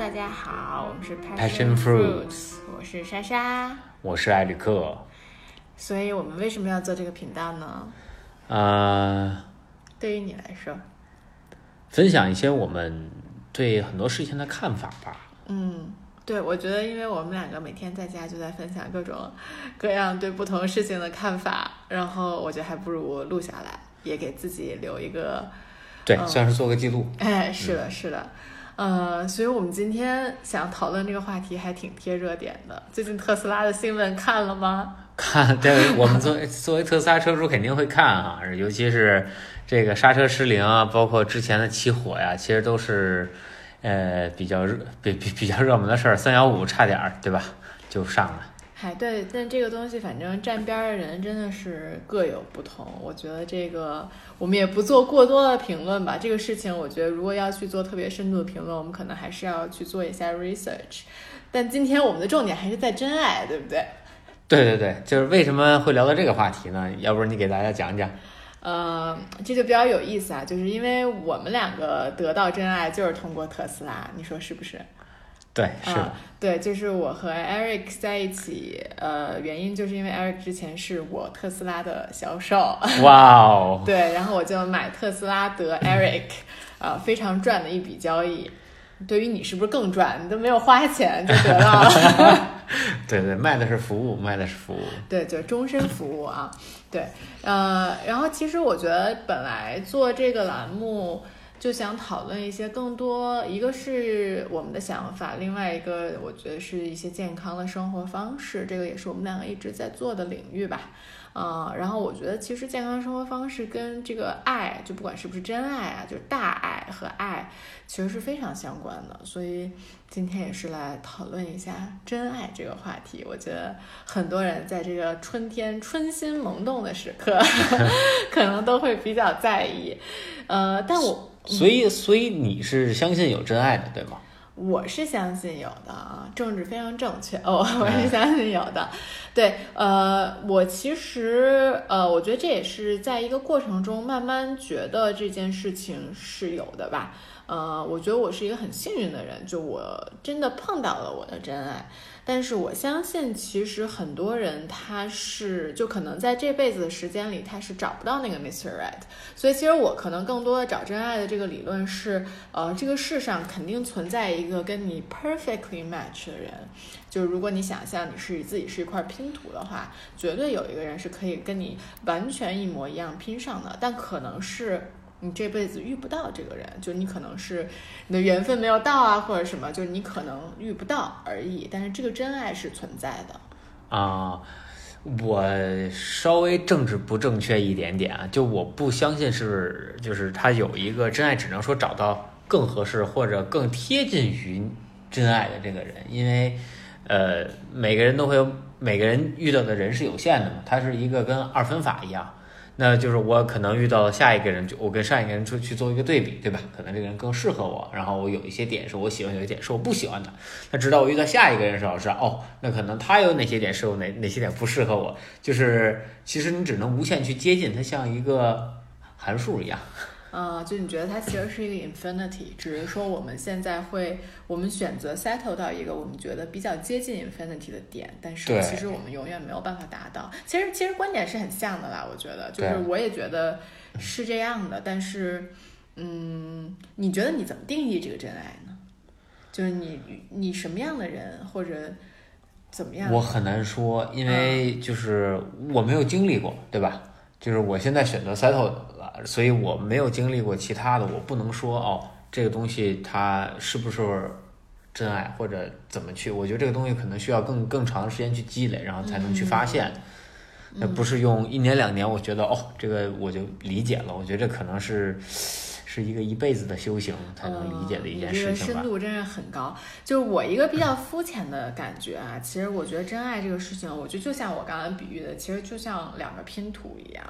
大家好，我们是 Passion Fruits 我是莎莎。我是艾里克。所以我们为什么要做这个频道呢？呃，对于你来说，分享一些我们对很多事情的看法吧。嗯，对，我觉得因为我们两个每天在家就在分享各种各样对不同事情的看法，然后我觉得还不如录下来，也给自己留一个，对，嗯算是做个记录。哎，是的，是的。呃，所以我们今天想讨论这个话题还挺贴热点的。最近特斯拉的新闻看了吗？看，对，我们作为 作为特斯拉车主肯定会看啊，尤其是这个刹车失灵啊，包括之前的起火呀，其实都是呃比较热、比比比较热门的事儿。三幺五差点儿，对吧？就上了。嗨，对，但这个东西反正站边儿的人真的是各有不同。我觉得这个我们也不做过多的评论吧。这个事情，我觉得如果要去做特别深度的评论，我们可能还是要去做一下 research。但今天我们的重点还是在真爱，对不对？对对对，就是为什么会聊到这个话题呢？要不然你给大家讲讲。呃，这就比较有意思啊，就是因为我们两个得到真爱就是通过特斯拉，你说是不是？对，是的。啊，对，就是我和 Eric 在一起，呃，原因就是因为 Eric 之前是我特斯拉的销售，哇哦，对，然后我就买特斯拉得 Eric，啊、非常赚的一笔交易。对于你是不是更赚？你都没有花钱就得到了。对对，卖的是服务，卖的是服务。对，就终身服务啊，对，呃，然后其实我觉得本来做这个栏目就想讨论一些更多，一个是我们的想法，另外一个我觉得是一些健康的生活方式，这个也是我们两个一直在做的领域吧。呃，然后我觉得其实健康生活方式跟这个爱，就不管是不是真爱啊，就是大爱和爱，其实是非常相关的。所以今天也是来讨论一下真爱这个话题。我觉得很多人在这个春天春心萌动的时刻，可能都会比较在意。呃，但我所以，所以你是相信有真爱的，对吗？我是相信有的啊，政治非常正确哦，我是相信有的。对，呃，我其实呃，我觉得这也是在一个过程中慢慢觉得这件事情是有的吧。呃，我觉得我是一个很幸运的人，就我真的碰到了我的真爱。但是我相信，其实很多人他是就可能在这辈子的时间里，他是找不到那个 Mr. Right。所以其实我可能更多的找真爱的这个理论是，呃，这个世上肯定存在一个跟你 perfectly match 的人。就是如果你想象你是自己是一块拼图的话，绝对有一个人是可以跟你完全一模一样拼上的，但可能是。你这辈子遇不到这个人，就你可能是你的缘分没有到啊，或者什么，就你可能遇不到而已。但是这个真爱是存在的。啊、我稍微政治不正确一点点啊，就我不相信是就是他有一个真爱，只能说找到更合适或者更贴近于真爱的这个人，因为呃每个人都会有每个人遇到的人是有限的嘛，他是一个跟二分法一样。那就是我可能遇到下一个人，就我跟上一个人去去做一个对比，对吧？可能这个人更适合我，然后我有一些点是我喜欢，有一点是我不喜欢的。那直到我遇到下一个人的时候，是哦，那可能他有哪些点是我，哪哪些点不适合我。就是其实你只能无限去接近，他像一个函数一样。呃，就你觉得它其实是一个 infinity，只是说我们现在会，我们选择 settle 到一个我们觉得比较接近 infinity 的点，但是其实我们永远没有办法达到。其实其实观点是很像的啦，我觉得，就是我也觉得是这样的，但是，嗯，你觉得你怎么定义这个真爱呢？就是你你什么样的人或者怎么样？我很难说，因为就是我没有经历过，对吧？就是我现在选择 settle 了，所以我没有经历过其他的，我不能说哦，这个东西它是不是真爱或者怎么去？我觉得这个东西可能需要更更长的时间去积累，然后才能去发现。那不是用一年两年，我觉得哦，这个我就理解了。我觉得这可能是是一个一辈子的修行才能理解的一件嗯、这个。深度真是很高。就是我一个比较肤浅的感觉啊，其实我觉得真爱这个事情，我觉得就像我刚刚比喻的，其实就像两个拼图一样。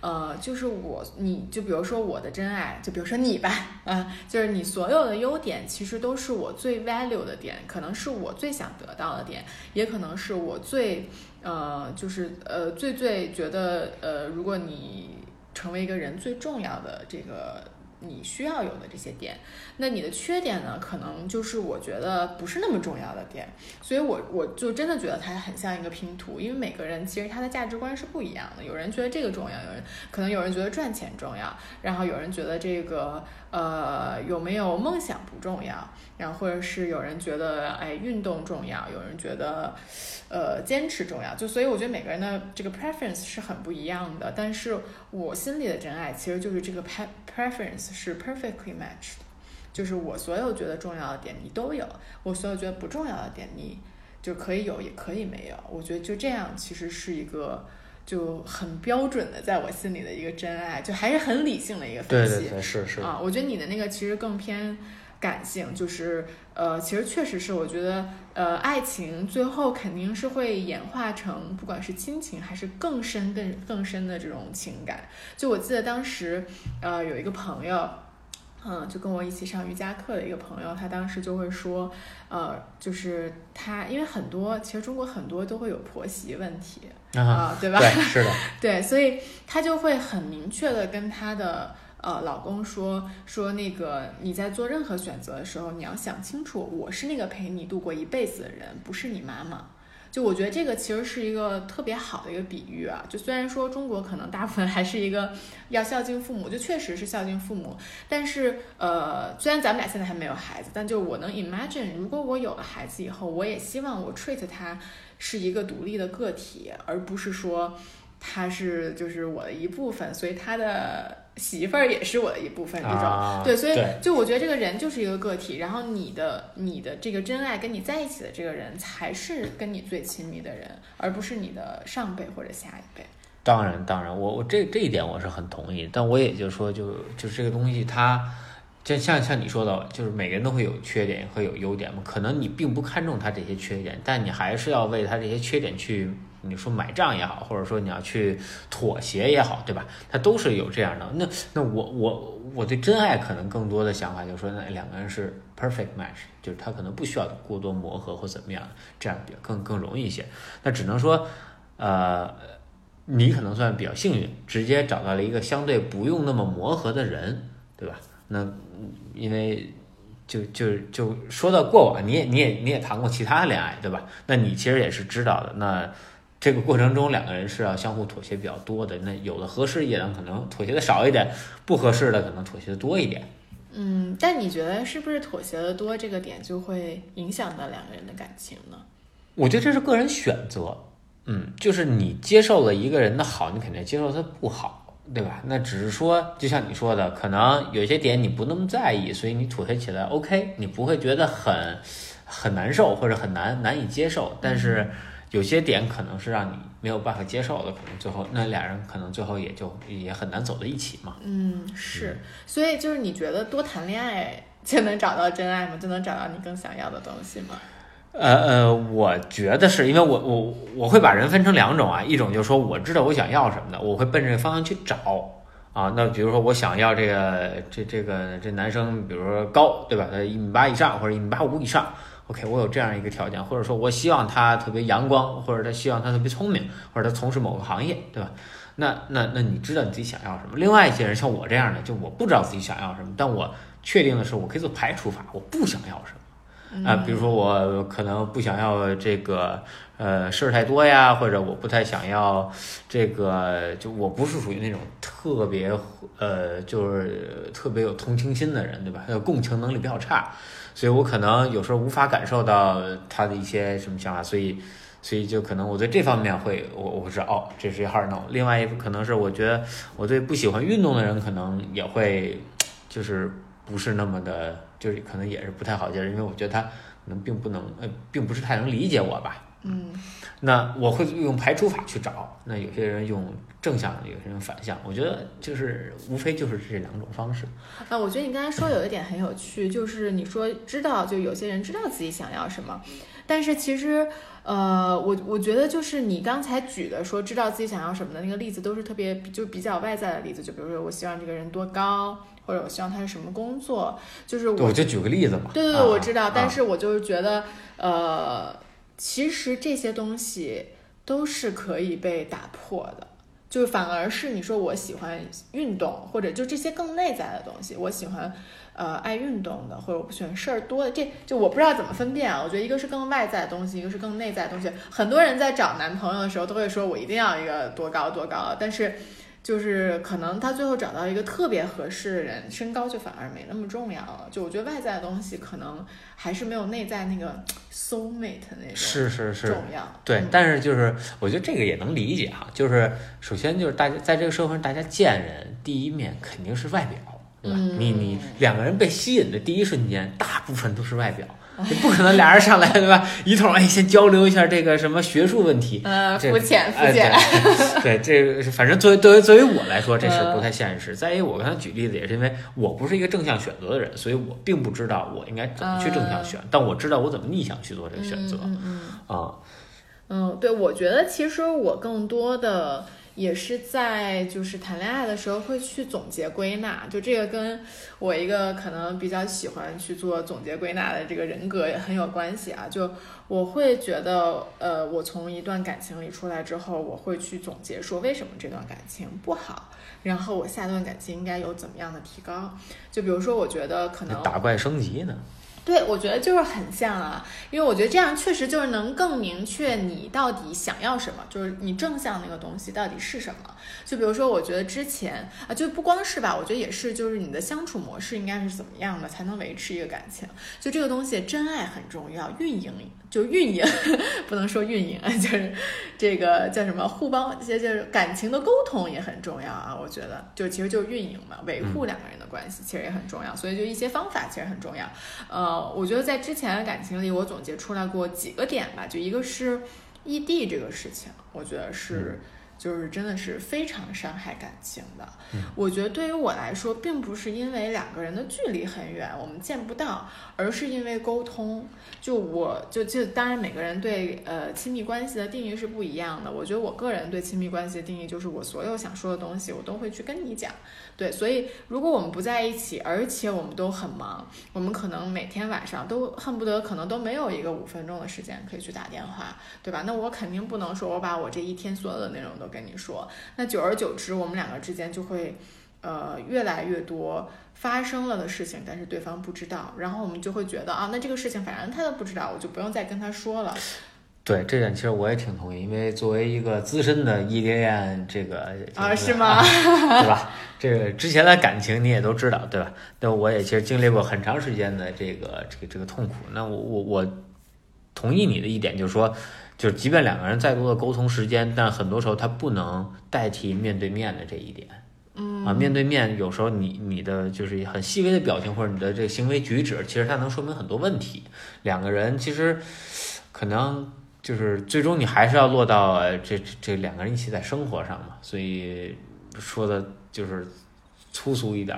呃，就是我，你就比如说我的真爱，就比如说你吧，啊，就是你所有的优点，其实都是我最 value 的点，可能是我最想得到的点，也可能是我最，呃，就是呃最最觉得，呃，如果你成为一个人最重要的这个你需要有的这些点。那你的缺点呢，可能就是我觉得不是那么重要的点。所以我我就真的觉得它很像一个拼图，因为每个人其实他的价值观是不一样的。有人觉得这个重要，有人可能有人觉得赚钱重要，然后有人觉得这个呃有没有梦想不重要，然后或者是有人觉得哎运动重要，有人觉得呃坚持重要。就所以我觉得每个人的这个 preference 是很不一样的。但是我心里的真爱其实就是这个 pre preference 是 perfectly matched，就是我所有觉得重要的点你都有，我所有觉得不重要的点你就可以有也可以没有。我觉得就这样其实是一个。就很标准的，在我心里的一个真爱，就还是很理性的一个分析。对对对，是是啊，我觉得你的那个其实更偏感性，就是呃，其实确实是，我觉得呃，爱情最后肯定是会演化成，不管是亲情还是更深、更更深的这种情感。就我记得当时呃，有一个朋友。嗯，就跟我一起上瑜伽课的一个朋友，他当时就会说，呃，就是他，因为很多，其实中国很多都会有婆媳问题啊，对吧？对，是的，对，所以他就会很明确的跟他的呃老公说，说那个你在做任何选择的时候，你要想清楚，我是那个陪你度过一辈子的人，不是你妈妈。就我觉得这个其实是一个特别好的一个比喻啊，就虽然说中国可能大部分还是一个要孝敬父母，就确实是孝敬父母，但是呃，虽然咱们俩现在还没有孩子，但就我能 imagine，如果我有了孩子以后，我也希望我 treat 他是一个独立的个体，而不是说他是就是我的一部分，所以他的。媳妇儿也是我的一部分，这种对，所以就我觉得这个人就是一个个体，然后你的你的这个真爱跟你在一起的这个人才是跟你最亲密的人，而不是你的上辈或者下一辈。当然，当然，我我这这一点我是很同意，但我也就说，就就这个东西，它就像像你说的，就是每个人都会有缺点会有优点嘛，可能你并不看重他这些缺点，但你还是要为他这些缺点去。你说买账也好，或者说你要去妥协也好，对吧？它都是有这样的。那那我我我对真爱可能更多的想法就是说，那两个人是 perfect match，就是他可能不需要过多磨合或怎么样，这样比较更更容易一些。那只能说，呃，你可能算比较幸运，直接找到了一个相对不用那么磨合的人，对吧？那因为就就就说到过往，你也你也你也谈过其他恋爱，对吧？那你其实也是知道的。那这个过程中，两个人是要相互妥协比较多的。那有的合适一点，可能妥协的少一点；不合适的，可能妥协的多一点。嗯，但你觉得是不是妥协的多这个点就会影响到两个人的感情呢？我觉得这是个人选择。嗯，就是你接受了一个人的好，你肯定接受他不好，对吧？那只是说，就像你说的，可能有些点你不那么在意，所以你妥协起来 OK，你不会觉得很很难受或者很难难以接受，但是。有些点可能是让你没有办法接受的，可能最后那俩人可能最后也就也很难走到一起嘛。嗯，是，所以就是你觉得多谈恋爱就能找到真爱吗？就能找到你更想要的东西吗？呃呃，我觉得是因为我我我会把人分成两种啊，一种就是说我知道我想要什么的，我会奔这个方向去找啊。那比如说我想要这个这这个这男生，比如说高，对吧？他一米八以上或者一米八五以上。OK，我有这样一个条件，或者说我希望他特别阳光，或者他希望他特别聪明，或者他从事某个行业，对吧？那那那你知道你自己想要什么？另外一些人像我这样的，就我不知道自己想要什么，但我确定的是，我可以做排除法，我不想要什么啊。比如说我可能不想要这个呃事儿太多呀，或者我不太想要这个，就我不是属于那种特别呃就是特别有同情心的人，对吧？共情能力比较差。所以我可能有时候无法感受到他的一些什么想法，所以，所以就可能我对这方面会，我我知道哦，这是 hard no。另外一可能是我觉得我对不喜欢运动的人可能也会，就是不是那么的，就是可能也是不太好接受，因为我觉得他可能并不能，呃，并不是太能理解我吧。嗯，那我会用排除法去找。那有些人用正向，有些人反向。我觉得就是无非就是这两种方式。啊，我觉得你刚才说有一点很有趣，就是你说知道，就有些人知道自己想要什么，但是其实，呃，我我觉得就是你刚才举的说知道自己想要什么的那个例子，都是特别就比较外在的例子。就比如说，我希望这个人多高，或者我希望他是什么工作，就是我就举个例子嘛。对对对，我知道，但是我就是觉得，呃。其实这些东西都是可以被打破的，就反而是你说我喜欢运动，或者就这些更内在的东西，我喜欢呃爱运动的，或者我不喜欢事儿多的，这就我不知道怎么分辨啊。我觉得一个是更外在的东西，一个是更内在的东西。很多人在找男朋友的时候都会说，我一定要一个多高多高，但是。就是可能他最后找到一个特别合适的人，身高就反而没那么重要了。就我觉得外在的东西可能还是没有内在那个 soul mate 那种是是是重要。对，但是就是我觉得这个也能理解哈。就是首先就是大家在这个社会上，大家见人第一面肯定是外表，对吧？你你两个人被吸引的第一瞬间，大部分都是外表。你 不可能俩人上来对吧？一通哎，先交流一下这个什么学术问题，呃，肤浅肤浅。对，这反正作为作为作为我来说，这是不太现实。再一个，我刚才举例子也是因为我不是一个正向选择的人，所以我并不知道我应该怎么去正向选，但我知道我怎么逆向去做这个选择。嗯啊，嗯，对，我觉得其实我更多的。也是在就是谈恋爱的时候会去总结归纳，就这个跟我一个可能比较喜欢去做总结归纳的这个人格也很有关系啊。就我会觉得，呃，我从一段感情里出来之后，我会去总结说为什么这段感情不好，然后我下段感情应该有怎么样的提高。就比如说，我觉得可能打怪升级呢。对，我觉得就是很像啊，因为我觉得这样确实就是能更明确你到底想要什么，就是你正向那个东西到底是什么。就比如说，我觉得之前啊，就不光是吧，我觉得也是，就是你的相处模式应该是怎么样的才能维持一个感情。就这个东西，真爱很重要，运营就运营，不能说运营，就是这个叫什么互帮，就是感情的沟通也很重要啊。我觉得就其实就是运营嘛，维护两个人的关系其实也很重要，所以就一些方法其实很重要，呃。我觉得在之前的感情里，我总结出来过几个点吧，就一个是异地这个事情，我觉得是。就是真的是非常伤害感情的。我觉得对于我来说，并不是因为两个人的距离很远，我们见不到，而是因为沟通。就我就就当然每个人对呃亲密关系的定义是不一样的。我觉得我个人对亲密关系的定义就是我所有想说的东西，我都会去跟你讲。对，所以如果我们不在一起，而且我们都很忙，我们可能每天晚上都恨不得可能都没有一个五分钟的时间可以去打电话，对吧？那我肯定不能说我把我这一天所有的内容都。跟你说，那久而久之，我们两个之间就会，呃，越来越多发生了的事情，但是对方不知道，然后我们就会觉得啊，那这个事情反正他都不知道，我就不用再跟他说了。对这点，其实我也挺同意，因为作为一个资深的异地恋，这个啊，是吗？对吧？这个之前的感情你也都知道，对吧？那我也其实经历过很长时间的这个这个这个痛苦。那我我我同意你的一点，就是说。就是，即便两个人再多的沟通时间，但很多时候他不能代替面对面的这一点。嗯啊，面对面有时候你你的就是很细微的表情或者你的这个行为举止，其实它能说明很多问题。两个人其实可能就是最终你还是要落到这这两个人一起在生活上嘛。所以说的就是粗俗一点，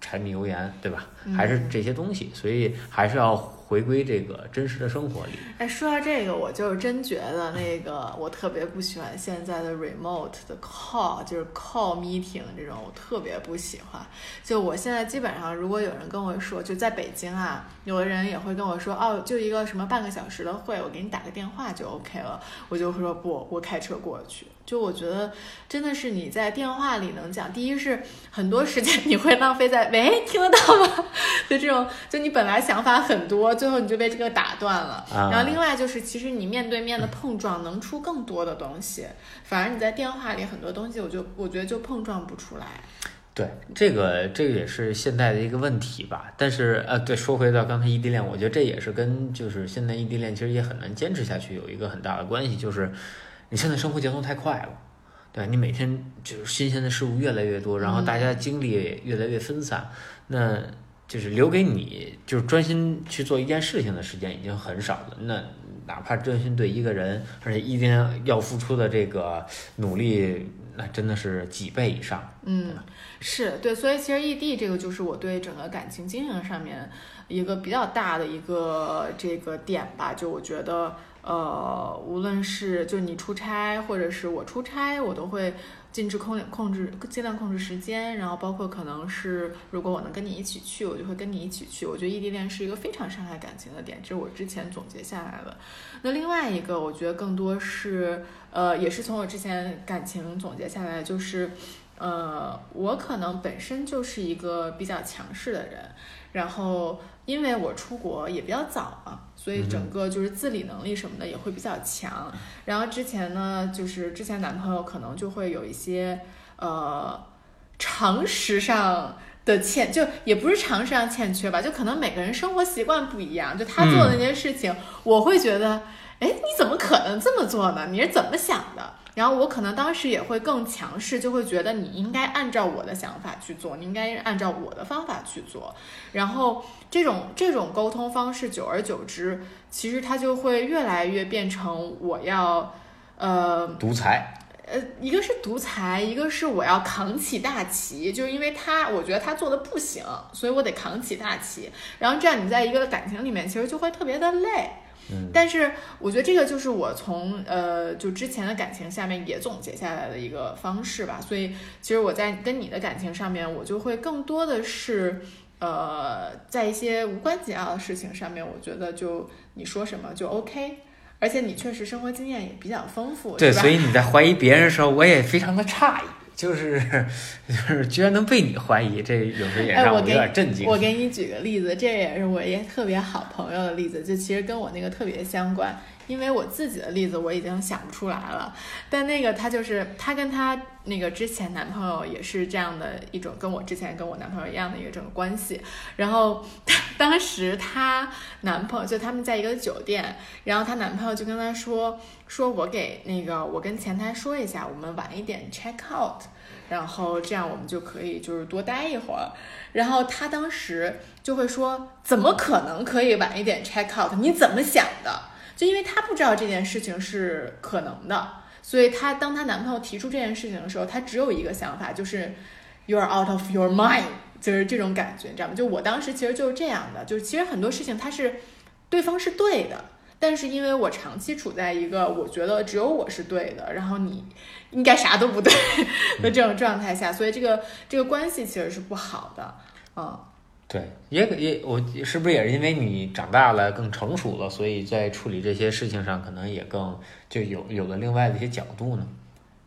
柴米油盐，对吧？还是这些东西，所以还是要。回归这个真实的生活里。哎，说到这个，我就是真觉得那个我特别不喜欢现在的 remote 的 call，就是 call meeting 这种，我特别不喜欢。就我现在基本上，如果有人跟我说，就在北京啊，有的人也会跟我说，哦，就一个什么半个小时的会，我给你打个电话就 OK 了，我就会说不，我开车过去。就我觉得真的是你在电话里能讲，第一是很多时间你会浪费在喂听得到吗？就这种，就你本来想法很多，最后你就被这个打断了。然后另外就是，其实你面对面的碰撞能出更多的东西，反而你在电话里很多东西，我就我觉得就碰撞不出来。对，这个这个也是现在的一个问题吧。但是呃，对，说回到刚才异地恋，我觉得这也是跟就是现在异地恋其实也很难坚持下去有一个很大的关系，就是。你现在生活节奏太快了，对你每天就是新鲜的事物越来越多，然后大家精力越来越分散，那就是留给你就是专心去做一件事情的时间已经很少了。那哪怕专心对一个人，而且一天要付出的这个努力，那真的是几倍以上。嗯，是对，所以其实异地这个就是我对整个感情经营上面一个比较大的一个这个点吧，就我觉得。呃，无论是就你出差，或者是我出差，我都会尽制控控制，尽量控制时间。然后包括可能是如果我能跟你一起去，我就会跟你一起去。我觉得异地恋是一个非常伤害感情的点，这是我之前总结下来的。那另外一个，我觉得更多是呃，也是从我之前感情总结下来，就是呃，我可能本身就是一个比较强势的人，然后因为我出国也比较早嘛。所以整个就是自理能力什么的也会比较强。然后之前呢，就是之前男朋友可能就会有一些呃常识上的欠，就也不是常识上欠缺吧，就可能每个人生活习惯不一样。就他做的那些事情，我会觉得，哎，你怎么可能这么做呢？你是怎么想的？然后我可能当时也会更强势，就会觉得你应该按照我的想法去做，你应该按照我的方法去做。然后这种这种沟通方式，久而久之，其实它就会越来越变成我要，呃，独裁。呃，一个是独裁，一个是我要扛起大旗，就是因为他我觉得他做的不行，所以我得扛起大旗。然后这样你在一个感情里面，其实就会特别的累。但是我觉得这个就是我从呃就之前的感情下面也总结下来的一个方式吧，所以其实我在跟你的感情上面，我就会更多的是呃在一些无关紧要的事情上面，我觉得就你说什么就 OK，而且你确实生活经验也比较丰富，对，所以你在怀疑别人的时候，我也非常的诧异。就是，就是居然能被你怀疑，这有时候也让我有点震惊。我给你举个例子，这也是我一个特别好朋友的例子，就其实跟我那个特别相关。因为我自己的例子我已经想不出来了，但那个她就是她跟她那个之前男朋友也是这样的一种，跟我之前跟我男朋友一样的一个这种关系。然后 当时她男朋友就他们在一个酒店，然后她男朋友就跟她说，说我给那个我跟前台说一下，我们晚一点 check out，然后这样我们就可以就是多待一会儿。然后她当时就会说，怎么可能可以晚一点 check out？你怎么想的？就因为她不知道这件事情是可能的，所以她当她男朋友提出这件事情的时候，她只有一个想法，就是 you're out of your mind，就是这种感觉，你知道吗？就我当时其实就是这样的，就是其实很多事情他是对方是对的，但是因为我长期处在一个我觉得只有我是对的，然后你应该啥都不对 的这种状态下，所以这个这个关系其实是不好的，嗯。对，也也我是不是也是因为你长大了更成熟了，所以在处理这些事情上可能也更就有有了另外的一些角度呢？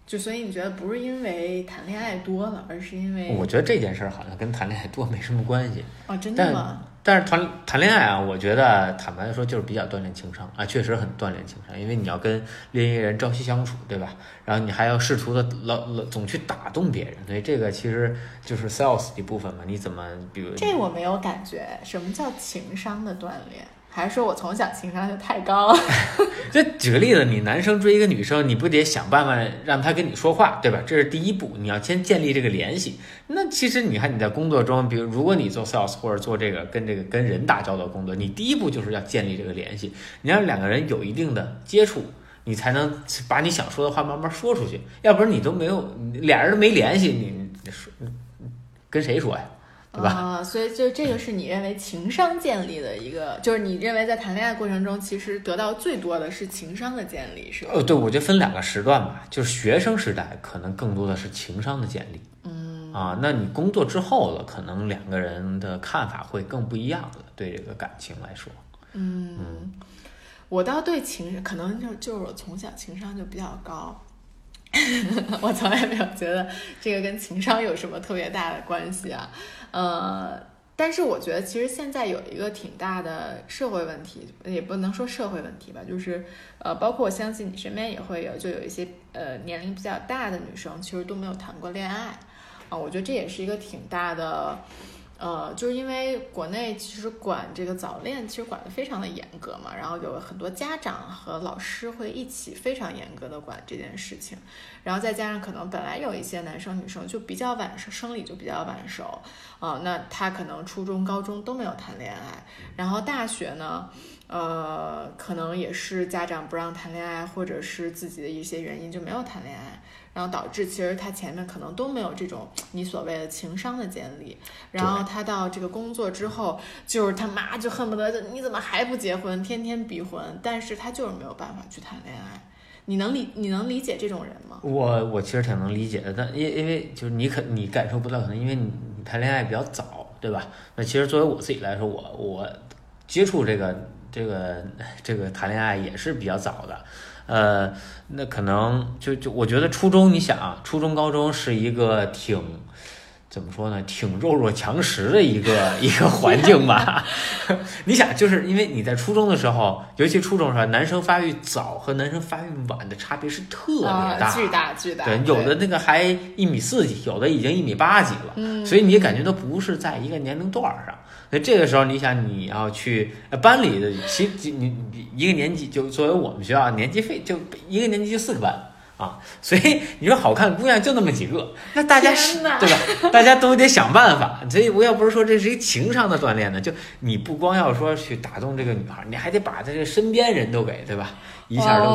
就所以你觉得不是因为谈恋爱多了，而是因为我觉得这件事儿好像跟谈恋爱多没什么关系哦，真的吗？但是谈谈恋爱啊，我觉得坦白说就是比较锻炼情商啊，确实很锻炼情商，因为你要跟另一人朝夕相处，对吧？然后你还要试图的老老总去打动别人，所以这个其实就是 sales 一部分嘛。你怎么比如这我没有感觉，什么叫情商的锻炼？还说我从小情商就太高？就举个例子，你男生追一个女生，你不得想办法让她跟你说话，对吧？这是第一步，你要先建立这个联系。那其实你看你在工作中，比如如果你做 sales 或者做这个跟这个跟人打交道工作，你第一步就是要建立这个联系，你让两个人有一定的接触，你才能把你想说的话慢慢说出去。要不然你都没有俩人都没联系，你说跟谁说呀？对吧？啊，所以就这个是你认为情商建立的一个，就是你认为在谈恋爱过程中，其实得到最多的是情商的建立，是吧？呃，对，我觉得分两个时段吧，就是学生时代可能更多的是情商的建立，嗯，啊，那你工作之后了，可能两个人的看法会更不一样了，对这个感情来说，嗯，我倒对情，可能就就是我从小情商就比较高。我从来没有觉得这个跟情商有什么特别大的关系啊，呃，但是我觉得其实现在有一个挺大的社会问题，也不能说社会问题吧，就是呃，包括我相信你身边也会有，就有一些呃年龄比较大的女生，其实都没有谈过恋爱啊，我觉得这也是一个挺大的。呃，就是因为国内其实管这个早恋，其实管得非常的严格嘛，然后有很多家长和老师会一起非常严格的管这件事情，然后再加上可能本来有一些男生女生就比较晚生，生理就比较晚熟，啊，那他可能初中、高中都没有谈恋爱，然后大学呢，呃，可能也是家长不让谈恋爱，或者是自己的一些原因就没有谈恋爱，然后导致其实他前面可能都没有这种你所谓的情商的建立，然后他到这个工作之后，就是他妈就恨不得你怎么还不结婚，天天逼婚，但是他就是没有办法去谈恋爱。你能理你能理解这种人吗？我我其实挺能理解的，但因因为就是你可你感受不到，可能因为你你谈恋爱比较早，对吧？那其实作为我自己来说，我我接触这个这个这个谈恋爱也是比较早的，呃，那可能就就我觉得初中，你想啊，初中高中是一个挺。怎么说呢？挺弱肉强食的一个 一个环境吧。你想，就是因为你在初中的时候，尤其初中的时候，男生发育早和男生发育晚的差别是特别大，巨大巨大。对，有的那个还一米四几，有的已经一米八几了。嗯，所以你感觉都不是在一个年龄段上。所以这个时候，你想你要去班里的，其你一个年级就作为我们学校年级费，就一个年级就四个班。啊，所以你说好看姑娘就那么几个，那大家是对吧？大家都得想办法。所以我要不是说这是一情商的锻炼呢，就你不光要说去打动这个女孩，你还得把她这个身边人都给对吧？一下都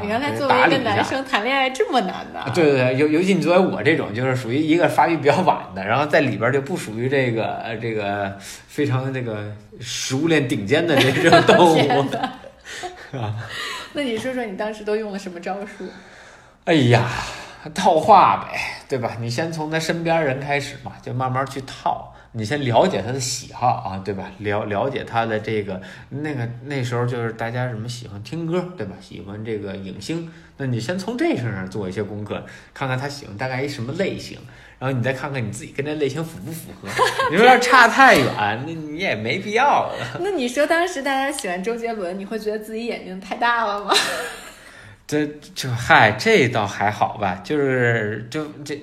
给原来作为一个男生谈恋爱这么难的。对对对，尤尤其你作为我这种，就是属于一个发育比较晚的，然后在里边就不属于这个这个非常这个食物链顶尖的这种动物，是吧？那你说说你当时都用了什么招数？哎呀，套话呗，对吧？你先从他身边人开始嘛，就慢慢去套。你先了解他的喜好啊，对吧？了了解他的这个那个那时候就是大家什么喜欢听歌，对吧？喜欢这个影星，那你先从这身上做一些功课，看看他喜欢大概一什么类型，然后你再看看你自己跟这类型符不符合。你说要差太远，那你也没必要了。那你说当时大家喜欢周杰伦，你会觉得自己眼睛太大了吗？这就嗨，这倒还好吧，就是就这，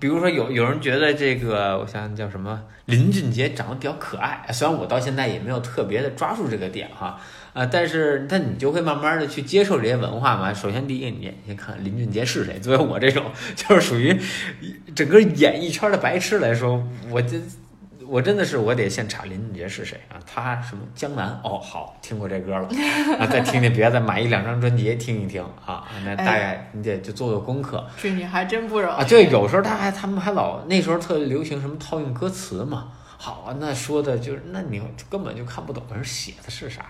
比如说有有人觉得这个，我想想叫什么，林俊杰长得比较可爱，虽然我到现在也没有特别的抓住这个点哈，啊，但是但你就会慢慢的去接受这些文化嘛。首先第一，你先看林俊杰是谁。作为我这种 就是属于整个演艺圈的白痴来说，我这。我真的是，我得先查林俊杰是谁啊？他什么江南？哦，好，听过这歌了啊，再听听别的，买一两张专辑听一听啊。那大概你得就做做功课。这你还真不容易啊！对，有时候他还他们还老那时候特流行什么套用歌词嘛。好啊，那说的就是那你根本就看不懂人写的是啥。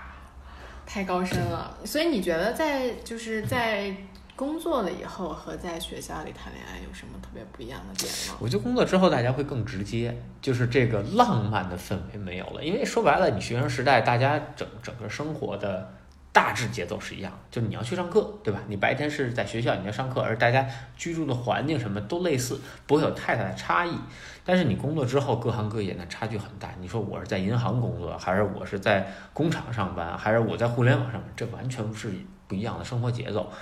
太高深了，所以你觉得在就是在。工作了以后和在学校里谈恋爱有什么特别不一样的点吗？我觉得工作之后大家会更直接，就是这个浪漫的氛围没有了。因为说白了，你学生时代大家整整个生活的大致节奏是一样，就你要去上课，对吧？你白天是在学校你要上课，而大家居住的环境什么都类似，不会有太大的差异。但是你工作之后，各行各业那差距很大。你说我是在银行工作，还是我是在工厂上班，还是我在互联网上班，这完全是不一样的生活节奏。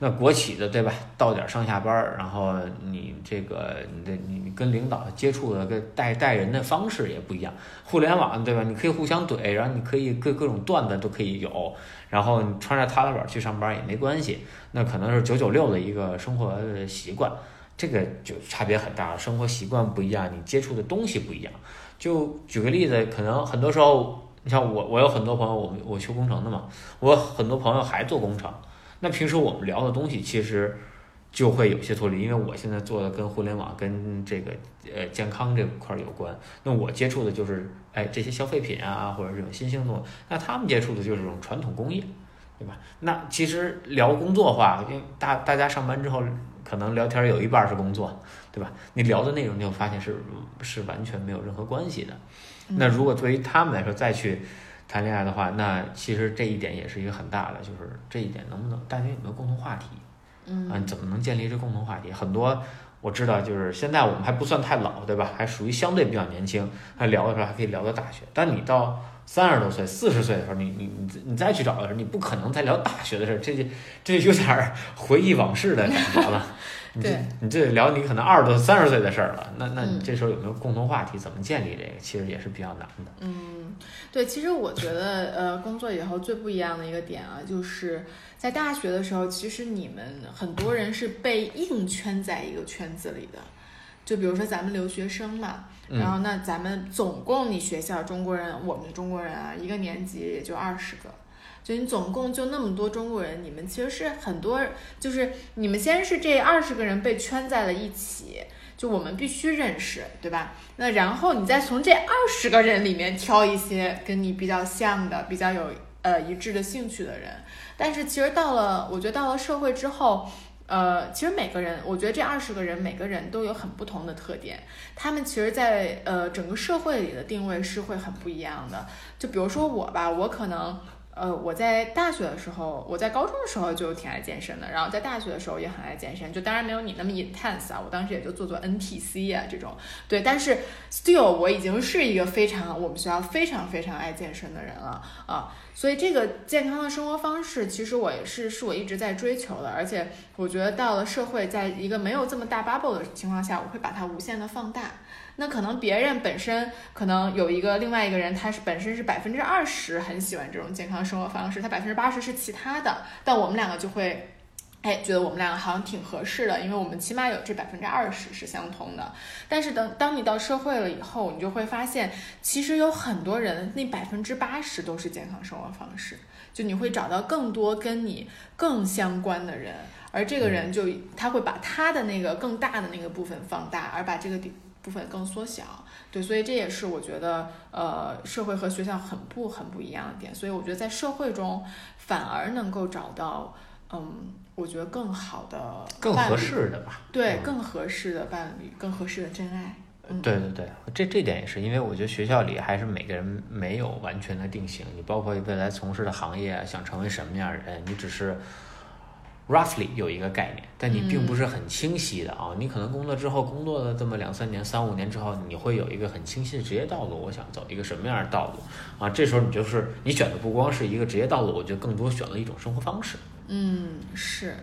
那国企的对吧？到点上下班，然后你这个你的你跟领导接触的跟带带人的方式也不一样。互联网对吧？你可以互相怼，然后你可以各各种段子都可以有，然后你穿着踏拉板去上班也没关系。那可能是九九六的一个生活习惯，这个就差别很大，生活习惯不一样，你接触的东西不一样。就举个例子，可能很多时候，你像我，我有很多朋友，我我修工程的嘛，我很多朋友还做工程。那平时我们聊的东西其实就会有些脱离，因为我现在做的跟互联网、跟这个呃健康这块有关。那我接触的就是哎这些消费品啊，或者这种新兴的。那他们接触的就是这种传统工业，对吧？那其实聊工作话，因为大大家上班之后可能聊天有一半是工作，对吧？你聊的内容你会发现是是完全没有任何关系的。那如果对于他们来说再去。谈恋爱的话，那其实这一点也是一个很大的，就是这一点能不能大家有没有共同话题？嗯，怎么能建立这共同话题？很多我知道，就是现在我们还不算太老，对吧？还属于相对比较年轻，还聊的时候还可以聊到大学。但你到三十多岁、四十岁的时候，你你你你再去找的时候，你不可能再聊大学的事儿，这就这有点 回忆往事的感觉了。对，你这聊你可能二十多、三十岁的事儿了，那那你这时候有没有共同话题？怎么建立这个？其实也是比较难的。嗯，对，其实我觉得，呃，工作以后最不一样的一个点啊，就是在大学的时候，其实你们很多人是被硬圈在一个圈子里的。就比如说咱们留学生嘛，然后那咱们总共你学校中国人，我们中国人啊，一个年级也就二十个。就你总共就那么多中国人，你们其实是很多，就是你们先是这二十个人被圈在了一起，就我们必须认识，对吧？那然后你再从这二十个人里面挑一些跟你比较像的、比较有呃一致的兴趣的人。但是其实到了，我觉得到了社会之后。呃，其实每个人，我觉得这二十个人每个人都有很不同的特点，他们其实，在呃整个社会里的定位是会很不一样的。就比如说我吧，我可能呃我在大学的时候，我在高中的时候就挺爱健身的，然后在大学的时候也很爱健身，就当然没有你那么 intense 啊，我当时也就做做 NPC 啊这种，对，但是 still 我已经是一个非常我们学校非常非常爱健身的人了啊。所以这个健康的生活方式，其实我也是是我一直在追求的，而且我觉得到了社会，在一个没有这么大 bubble 的情况下，我会把它无限的放大。那可能别人本身可能有一个另外一个人，他是本身是百分之二十很喜欢这种健康生活方式，他百分之八十是其他的，但我们两个就会。哎，觉得我们两个好像挺合适的，因为我们起码有这百分之二十是相同的。但是等当你到社会了以后，你就会发现，其实有很多人那百分之八十都是健康生活方式，就你会找到更多跟你更相关的人，而这个人就他会把他的那个更大的那个部分放大，而把这个部分更缩小。对，所以这也是我觉得，呃，社会和学校很不很不一样的点。所以我觉得在社会中反而能够找到，嗯。我觉得更好的、更合适的吧，对，更合适的伴侣，更合适的真爱。对对对，这这点也是，因为我觉得学校里还是每个人没有完全的定型。你包括未来从事的行业，想成为什么样的人，你只是 roughly 有一个概念，但你并不是很清晰的啊。你可能工作之后，工作了这么两三年、三五年之后，你会有一个很清晰的职业道路。我想走一个什么样的道路啊？这时候你就是你选的不光是一个职业道路，我觉得更多选了一种生活方式。嗯，是，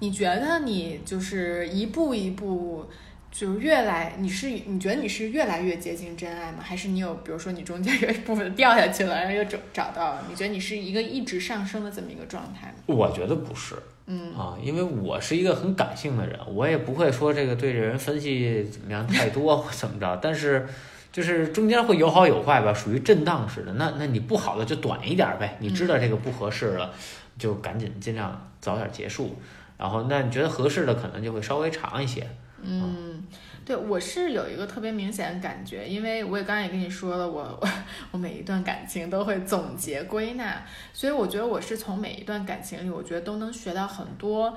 你觉得你就是一步一步，就越来，你是你觉得你是越来越接近真爱吗？还是你有，比如说你中间有一部分掉下去了，然后又找找到了？你觉得你是一个一直上升的这么一个状态吗？我觉得不是，嗯啊，因为我是一个很感性的人，我也不会说这个对这人分析怎么样太多或怎么着，但是就是中间会有好有坏吧，属于震荡式的。那那你不好的就短一点呗，你知道这个不合适了。就赶紧尽量早点结束，然后那你觉得合适的可能就会稍微长一些。嗯，对我是有一个特别明显的感觉，因为我也刚才也跟你说了，我我我每一段感情都会总结归纳，所以我觉得我是从每一段感情里，我觉得都能学到很多，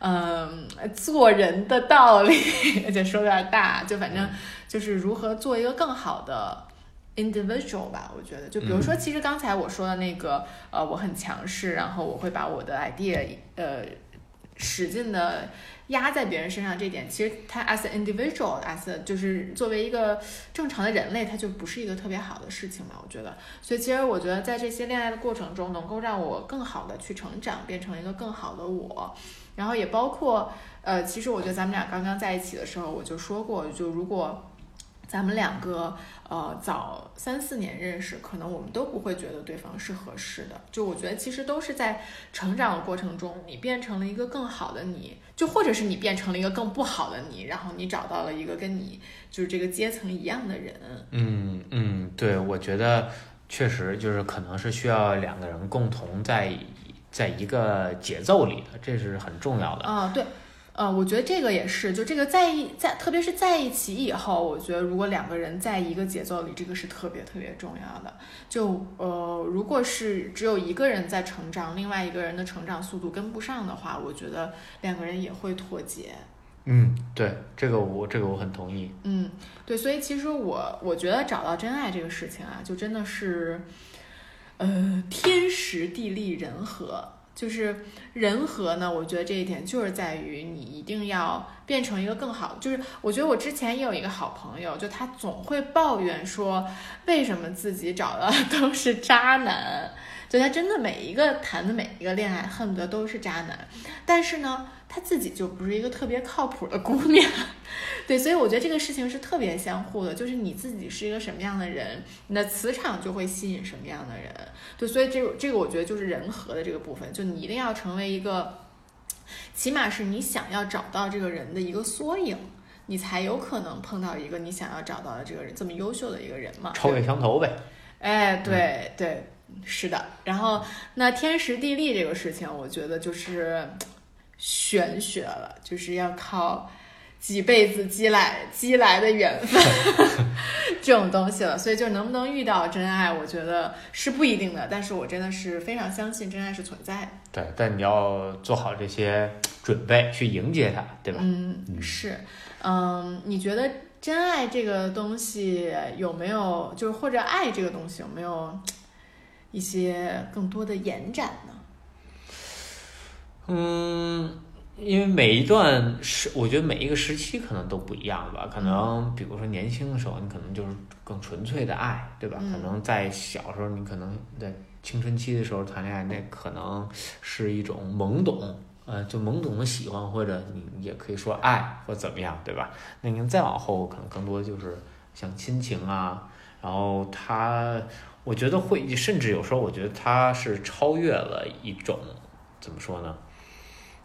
嗯，做人的道理，而且说有点大，就反正就是如何做一个更好的。individual 吧，我觉得，就比如说，其实刚才我说的那个，呃，我很强势，然后我会把我的 idea，呃，使劲的压在别人身上，这点其实他 as an individual，as 就是作为一个正常的人类，他就不是一个特别好的事情嘛，我觉得。所以其实我觉得在这些恋爱的过程中，能够让我更好的去成长，变成一个更好的我，然后也包括，呃，其实我觉得咱们俩刚刚在一起的时候，我就说过，就如果。咱们两个呃早三四年认识，可能我们都不会觉得对方是合适的。就我觉得其实都是在成长的过程中，你变成了一个更好的你，就或者是你变成了一个更不好的你，然后你找到了一个跟你就是这个阶层一样的人。嗯嗯，对，我觉得确实就是可能是需要两个人共同在在一个节奏里的，这是很重要的。啊，对。呃，我觉得这个也是，就这个在一在，特别是在一起以后，我觉得如果两个人在一个节奏里，这个是特别特别重要的。就呃，如果是只有一个人在成长，另外一个人的成长速度跟不上的话，我觉得两个人也会脱节。嗯，对，这个我这个我很同意。嗯，对，所以其实我我觉得找到真爱这个事情啊，就真的是，呃，天时地利人和。就是人和呢，我觉得这一点就是在于你一定要变成一个更好。就是我觉得我之前也有一个好朋友，就他总会抱怨说，为什么自己找的 都是渣男？就他真的每一个谈的每一个恋爱，恨不得都是渣男。但是呢。他自己就不是一个特别靠谱的姑娘，对，所以我觉得这个事情是特别相互的，就是你自己是一个什么样的人，你的磁场就会吸引什么样的人，对，所以这个这个我觉得就是人和的这个部分，就你一定要成为一个，起码是你想要找到这个人的一个缩影，你才有可能碰到一个你想要找到的这个人这么优秀的一个人嘛，臭味相投呗，哎，对对。是的。然后那天时地利这个事情，我觉得就是玄学了，就是要靠几辈子积来积来的缘分 这种东西了。所以就能不能遇到真爱，我觉得是不一定的。但是我真的是非常相信真爱是存在的。对，但你要做好这些准备去迎接它，对吧？嗯，是，嗯，你觉得真爱这个东西有没有，就是或者爱这个东西有没有一些更多的延展呢？嗯，因为每一段时，我觉得每一个时期可能都不一样吧。可能比如说年轻的时候，你可能就是更纯粹的爱，对吧？嗯可能在小时候，你可能在青春期的时候谈恋爱，那可能是一种懵懂，呃，就懵懂的喜欢，或者你也可以说爱或怎么样，对吧？那您再往后，可能更多就是像亲情啊，然后他，我觉得会，甚至有时候我觉得他是超越了一种怎么说呢？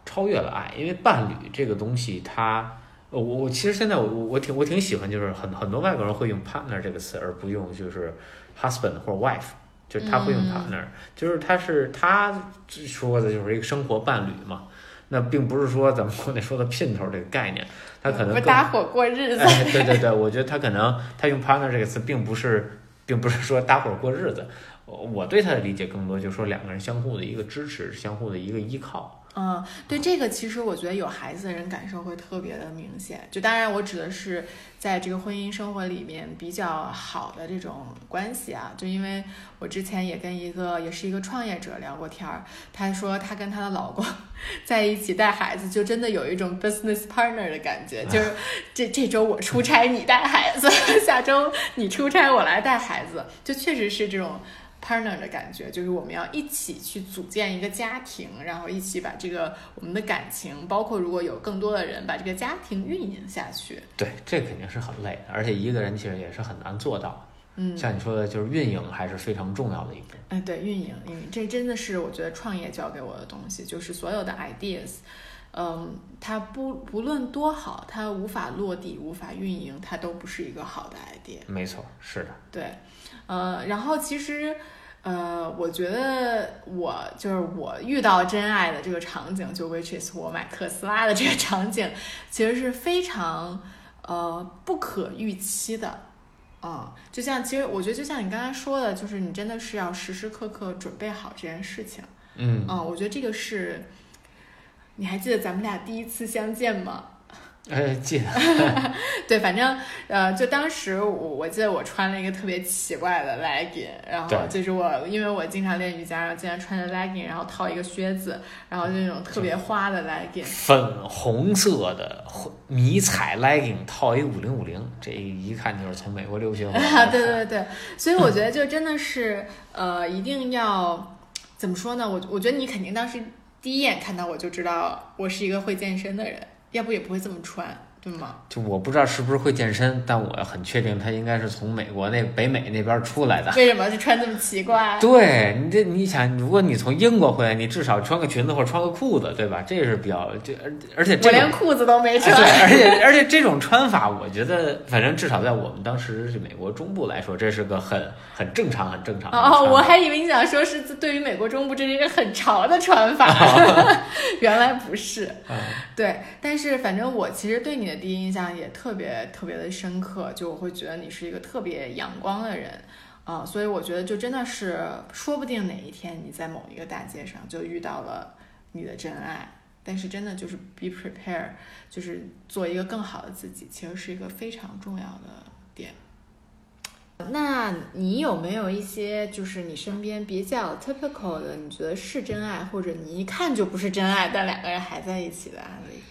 超越了爱，因为伴侣这个东西它，呃我我其实现在我我我挺我挺喜欢，就是很很多外国人会用 partner 这个词，而不用就是 husband 或者 wife，就是他会用嗯 partner，、就是他是他说的就是一个生活伴侣嘛。那并不是说咱们国内说的姘头这个概念，他可能不搭伙过日子。哎，对对对，我觉得他可能他用 partner 这个词，并不是，并不是说搭伙过日子。我对他的理解更多就是说两个人相互的一个支持，相互的一个依靠。嗯，对这个，其实我觉得有孩子的人感受会特别的明显。就当然，我指的是在这个婚姻生活里面比较好的这种关系啊。就因为我之前也跟一个也是一个创业者聊过天儿，她说她跟她的老公 在一起带孩子，就真的有一种 business partner 的感觉，就是这这周我出差你带孩子，下周你出差我来带孩子，就确实是这种。Partner 的感觉，就是我们要一起去组建一个家庭，然后一起把这个我们的感情，包括如果有更多的人，把这个家庭运营下去。对，这肯定是很累的，而且一个人其实也是很难做到。嗯，像你说的，就是运营还是非常重要的一步。哎，对，运营，运营，这真的是我觉得创业教给我的东西，就是所有的 ideas，嗯，它不不论多好，它无法落地，无法运营，它都不是一个好的 idea。没错，是的。对，呃，然后其实，呃，我觉得我就是我遇到真爱的这个场景，就 which is 我买特斯拉的这个场景，其实是非常呃不可预期的。嗯，就像其实我觉得就像你刚才说的，就是你真的是要时时刻刻准备好这件事情。嗯，嗯，我觉得这个是，你还记得咱们俩第一次相见吗？呃，记得。对，反正呃，就当时我我记得我穿了一个特别奇怪的 legging，然后就是我因为我经常练瑜伽，然后经常穿着 legging，然后套一个靴子，然后就那种特别花的 legging。粉红色的迷彩 legging 套一五零五零，这一看就是从美国留学回来啊，的。对对对，所以我觉得就真的是呃，一定要怎么说呢？我我觉得你肯定当时第一眼看到我就知道我是一个会健身的人，要不也不会这么穿，对吗？就我不知道是不是会健身，但我很确定他应该是从美国那北美那边出来的。为什么就穿这么奇怪？对你这，你想，如果你从英国回来，你至少穿个裙子或者穿个裤子，对吧？这是比较，这而而且我连裤子都没哎穿。对，而且而且这种穿法，我觉得，反正至少在我们当时是美国中部来说，这是个很很正常、很正常的哦，我还以为你想说是对于美国中部这是一个很潮的穿法，原来不是。嗯对，但是反正我其实对你的第一印象也特别特别的深刻，就我会觉得你是一个特别阳光的人啊、所以我觉得就真的是说不定哪一天你在某一个大街上就遇到了你的真爱。但是真的就是 be prepared，就是做一个更好的自己，其实是一个非常重要的点。那你有没有一些就是你身边比较 typical 的，你觉得是真爱，或者你一看就不是真爱，但两个人还在一起的案例？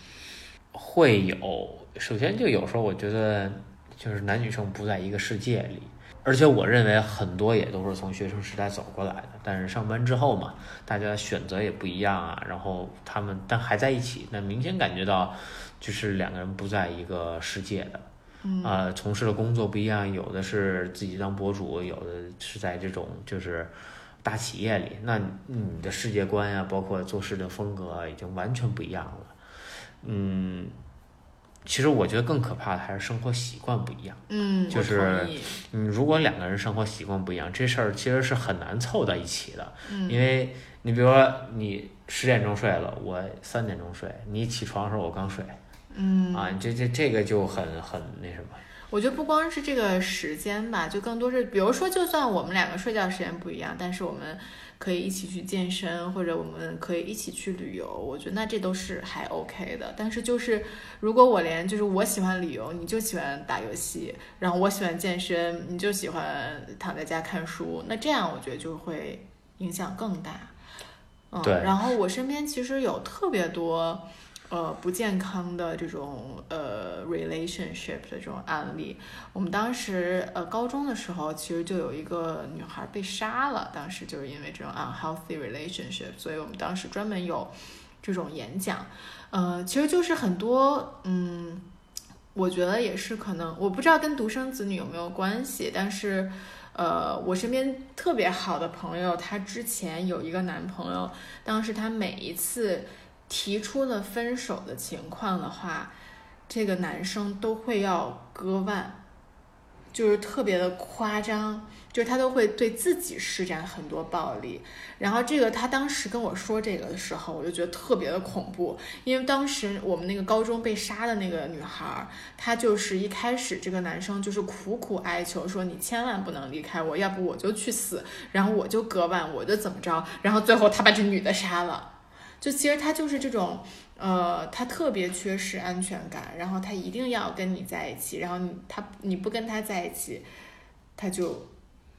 会有，首先就有时候我觉得就是男女生不在一个世界里，而且我认为很多也都是从学生时代走过来的，但是上班之后嘛，大家选择也不一样啊，然后他们但还在一起，那明显感觉到就是两个人不在一个世界的。嗯呃，从事的工作不一样，有的是自己当博主，有的是在这种就是大企业里，那你的世界观呀、包括做事的风格啊，已经完全不一样了。嗯，其实我觉得更可怕的还是生活习惯不一样。嗯，就是同意嗯，如果两个人生活习惯不一样，这事儿其实是很难凑到一起的。嗯因为你比如说你十点钟睡了，我三点钟睡，你起床的时候我刚睡，嗯啊，这这这个就很很那什么。我觉得不光是这个时间吧，就更多是，比如说，就算我们两个睡觉时间不一样，但是我们可以一起去健身，或者我们可以一起去旅游，我觉得那这都是还 OK 的。但是就是，如果我连就是我喜欢旅游，你就喜欢打游戏，然后我喜欢健身，你就喜欢躺在家看书，那这样我觉得就会影响更大。嗯，对然后我身边其实有特别多。呃，不健康的这种呃 relationship 的这种案例，我们当时呃高中的时候，其实就有一个女孩被杀了，当时就是因为这种 unhealthy relationship，所以我们当时专门有这种演讲，呃，其实就是很多嗯，我觉得也是可能，我不知道跟独生子女有没有关系，但是。呃，我身边特别好的朋友，她之前有一个男朋友，当时她每一次提出了分手的情况的话，这个男生都会要割腕，就是特别的夸张，就是他都会对自己施展很多暴力。然后这个他当时跟我说这个的时候，我就觉得特别的恐怖，因为当时我们那个高中被杀的那个女孩，她就是一开始这个男生就是苦苦哀求说你千万不能离开我，要不我就去死，然后我就割腕，我就怎么着，然后最后他把这女的杀了。就其实他就是这种，呃，他特别缺失安全感，然后他一定要跟你在一起，然后你他你不跟他在一起，他就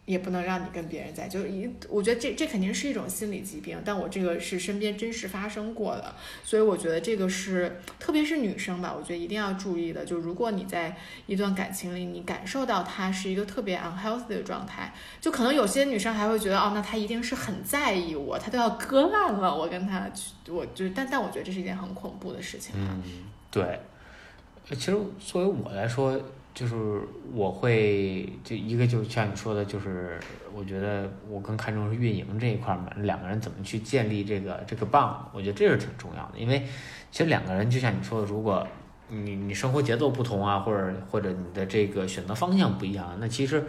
也不能让你跟别人在，就一，我觉得这这肯定是一种心理疾病，但我这个是身边真实发生过的，所以我觉得这个是，特别是女生吧，我觉得一定要注意的，就如果你在一段感情里，你感受到他是一个特别 unhealthy 的状态，就可能有些女生还会觉得，哦，那他一定是很在意我，他都要割烂了，我跟他去，我就，但但我觉得这是一件很恐怖的事情。嗯，对。其实作为我来说，就是我会就一个就像你说的，就是我觉得我更看重是运营这一块嘛，两个人怎么去建立这个这个 bond，我觉得这是挺重要的。因为其实两个人就像你说的，如果你你生活节奏不同啊，或者或者你的这个选择方向不一样，那其实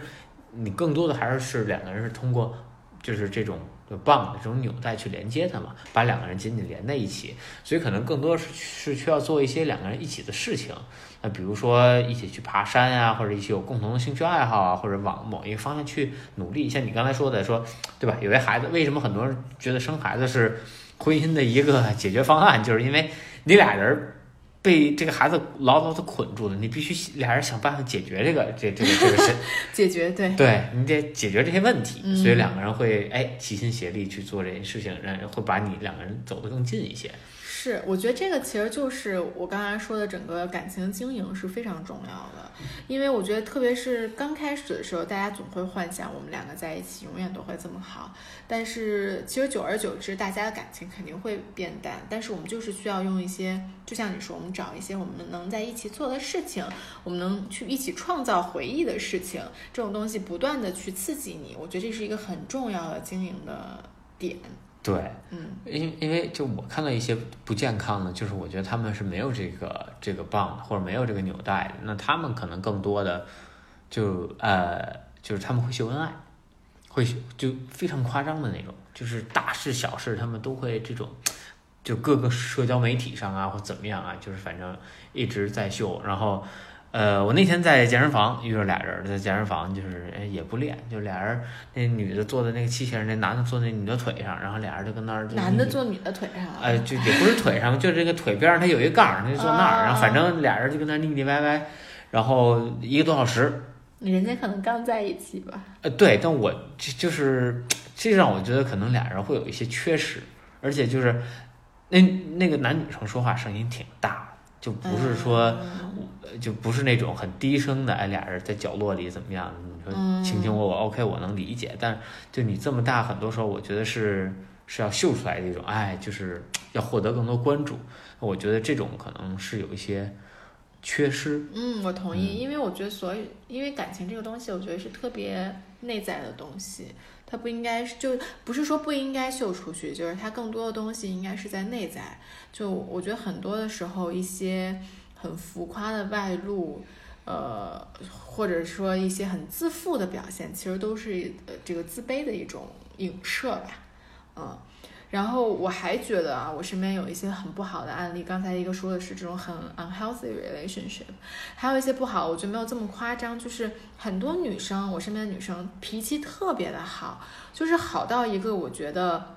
你更多的还是是两个人是通过就是这种就 bond 这种纽带去连接它嘛，把两个人紧紧连在一起。所以可能更多是是需要做一些两个人一起的事情。那比如说一起去爬山啊，或者一起有共同的兴趣爱好啊，或者往某一个方向去努力。像你刚才说的，说对吧？有些孩子为什么很多人觉得生孩子是婚姻的一个解决方案，就是因为你俩人被这个孩子牢牢的捆住了，你必须俩人想办法解决这个这这个这个事。解决对，对你得解决这些问题，嗯所以两个人会哎齐心协力去做这件事情，让会把你两个人走得更近一些。是，我觉得这个其实就是我刚才说的，整个感情经营是非常重要的，因为我觉得特别是刚开始的时候，大家总会幻想我们两个在一起永远都会这么好，但是其实久而久之，大家的感情肯定会变淡，但是我们就是需要用一些，就像你说，我们找一些我们能在一起做的事情，我们能去一起创造回忆的事情，这种东西不断的去刺激你，我觉得这是一个很重要的经营的点，对，嗯因因为就我看到一些不健康的，就是我觉得他们是没有这个这个棒的，或者没有这个纽带的，那他们可能更多的就呃就是他们会秀恩爱，会秀就非常夸张的那种，就是大事小事他们都会这种，就各个社交媒体上啊或怎么样啊，就是反正一直在秀，然后。呃，我那天在健身房遇到俩人，在健身房就是哎也不练，就俩人，那女的坐在那个器械上，那男的坐在女的腿上，然后俩人就跟那儿就男的坐女的腿上啊，哎，就也不是腿上，就这个腿边上它有一个杠儿，他就坐那儿，啊然后反正俩人就跟那腻腻歪歪，然后一个多小时。人家可能刚在一起吧。呃，对，但我就就是这让我觉得可能俩人会有一些缺失，而且就是那那个男女生说话声音挺大的，就不是说、就不是那种很低声的，哎，俩人在角落里怎么样？你说嗯卿卿我我，OK，我能理解，但就你这么大，很多时候我觉得是是要秀出来的一种，哎，就是要获得更多关注。我觉得这种可能是有一些缺失。嗯，我同意，嗯因为我觉得所有，因为感情这个东西，我觉得是特别内在的东西，它不应该是就不是说不应该秀出去，就是它更多的东西应该是在内在。就我觉得很多的时候，一些很浮夸的外露，呃，或者说一些很自负的表现，其实都是呃这个自卑的一种影射吧，嗯。然后我还觉得啊，我身边有一些很不好的案例。刚才一个说的是这种很 unhealthy relationship，还有一些不好，我觉得没有这么夸张。就是很多女生，我身边的女生脾气特别的好，就是好到一个我觉得，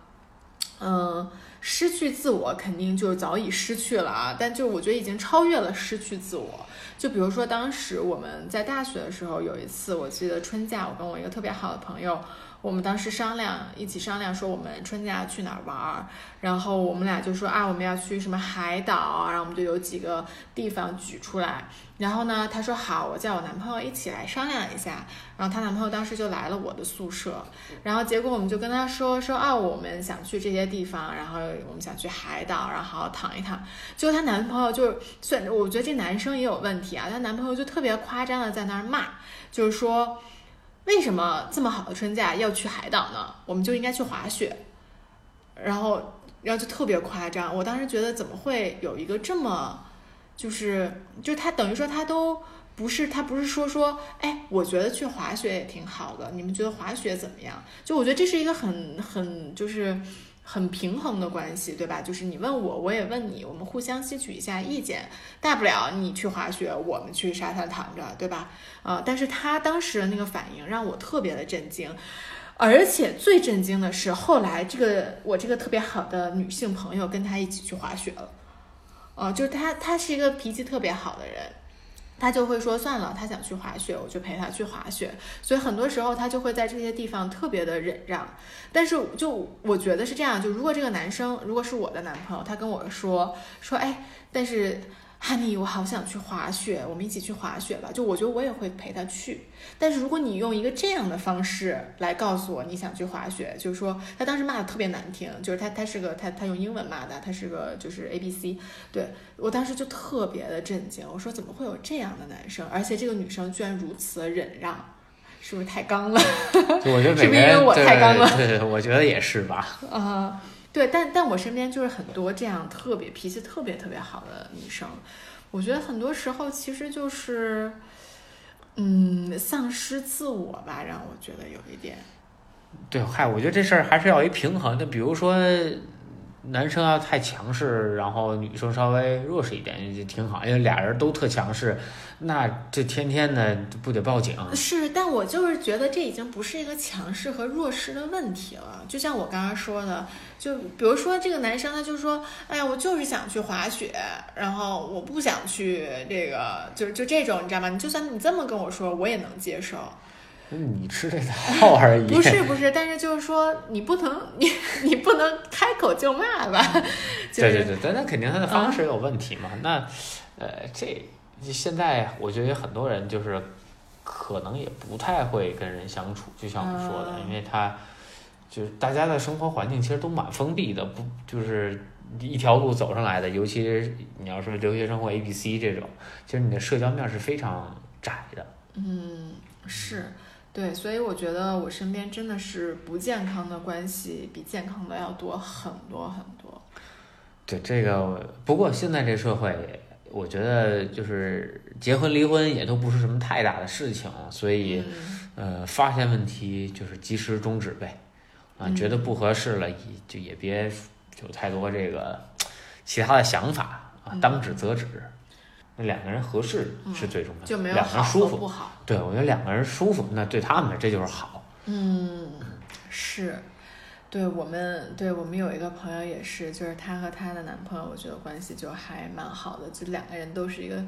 嗯，失去自我肯定就早已失去了啊。但就我觉得已经超越了失去自我。就比如说当时我们在大学的时候，有一次我记得春假，我跟我一个特别好的朋友。我们当时商量，一起商量说我们春假去哪儿玩儿，然后我们俩就说啊，我们要去什么海岛，然后我们就有几个地方举出来。然后呢，他说好，我叫我男朋友一起来商量一下。然后她男朋友当时就来了我的宿舍，然后结果我们就跟他说说啊，我们想去这些地方，然后我们想去海岛，然后好好躺一躺。结果她男朋友就是，虽然我觉得这男生也有问题啊，她男朋友就特别夸张的在那儿骂，就是说。为什么这么好的春假要去海岛呢？我们就应该去滑雪，然后，然后就特别夸张。我当时觉得怎么会有一个这么，就是，就他等于说他都不是，他不是说说，哎，我觉得去滑雪也挺好的，你们觉得滑雪怎么样？就我觉得这是一个很很就是。很平衡的关系，对吧？就是你问我，我也问你，我们互相吸取一下意见，大不了你去滑雪，我们去沙滩躺着，对吧？啊！但是他当时的那个反应让我特别的震惊，而且最震惊的是，后来这个我这个特别好的女性朋友跟他一起去滑雪了，啊，就是他，他是一个脾气特别好的人。他就会说算了，他想去滑雪，我就陪他去滑雪。所以很多时候他就会在这些地方特别的忍让。但是就我觉得是这样，就如果这个男生如果是我的男朋友，他跟我说说，哎，但是。Honey，我好想去滑雪，我们一起去滑雪吧。就我觉得我也会陪他去，但是如果你用一个这样的方式来告诉我你想去滑雪，就是说他当时骂的特别难听，就是他他是个他他用英文骂的，他是个就是 A B C，对我当时就特别的震惊，我说怎么会有这样的男生，而且这个女生居然如此忍让，是不是太刚了？我觉得是不是因为我太刚了？对，我觉得也是吧。啊。对，但但我身边就是很多这样特别脾气特别特别好的女生，我觉得很多时候其实就是，嗯，丧失自我吧，让我觉得有一点。对，嗨，我觉得这事儿还是要一平衡。就比如说。男生要太强势，然后女生稍微弱势一点就挺好，因为俩人都特强势，那这天天的不得报警？是，但我就是觉得这已经不是一个强势和弱势的问题了。就像我刚刚说的，就比如说这个男生，他就说：“哎呀，我就是想去滑雪，然后我不想去这个，就是就这种，你知道吗？你就算你这么跟我说，我也能接受。”你吃这套而已。不是不是，但是就是说，你不能 你你不能开口就骂吧？对 对对，但那肯定他的方式有问题嘛。那呃，这现在我觉得很多人就是可能也不太会跟人相处，就像我说的，因为他就是大家的生活环境其实都蛮封闭的，不就是一条路走上来的。尤其是你要说留学生或 A B C 这种，其实你的社交面是非常窄的。嗯，是。对，所以我觉得我身边真的是不健康的关系比健康的要多很多很多。对这个，不过现在这社会，我觉得就是结婚离婚也都不是什么太大的事情，所以呃，发现问题就是及时终止呗。啊，觉得不合适了，也就也别有太多这个其他的想法啊，当止则止。那两个人合适是最重要的，就没有两个人舒服不好。对，我觉得两个人舒服，那对他们这就是好。嗯，是，对我们，对我们有一个朋友也是，就是她和她的男朋友，我觉得关系就还蛮好的，就两个人都是一个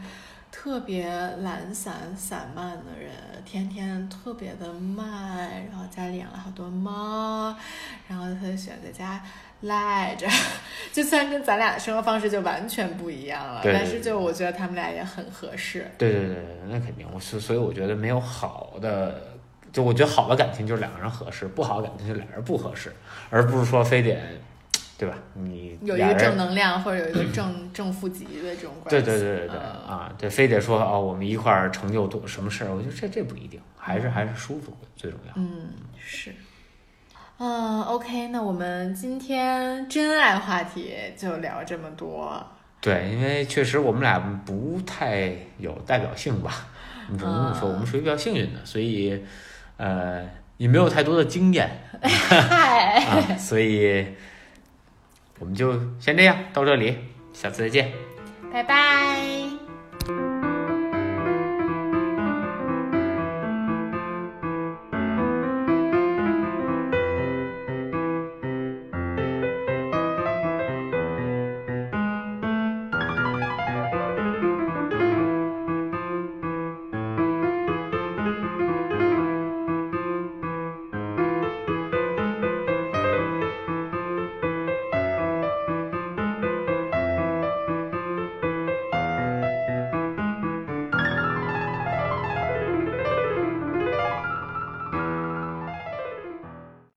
特别懒散散漫的人，天天特别的慢，然后家里养了好多猫，然后他就喜欢在家。赖着，就虽然跟咱俩的生活方式就完全不一样了，但是就我觉得他们俩也很合适。对对对对，那肯定。我所所以我觉得没有好的，就我觉得好的感情就是两个人合适，不好的感情就两个人不合适，而不是说非得，对吧？你有一个正能量或者有一个正 正负极的这种关系。对对对对对啊，对，非得说哦，我们一块儿成就多什么事儿？我觉得这这不一定，还是还是舒服最重要。嗯，是。嗯，OK，那我们今天真爱话题就聊这么多。对，因为确实我们俩不太有代表性吧，我们只能这么说，我们属于比较幸运的，所以呃也没有太多的经验嗨，啊，所以我们就先这样到这里，下次再见。拜拜。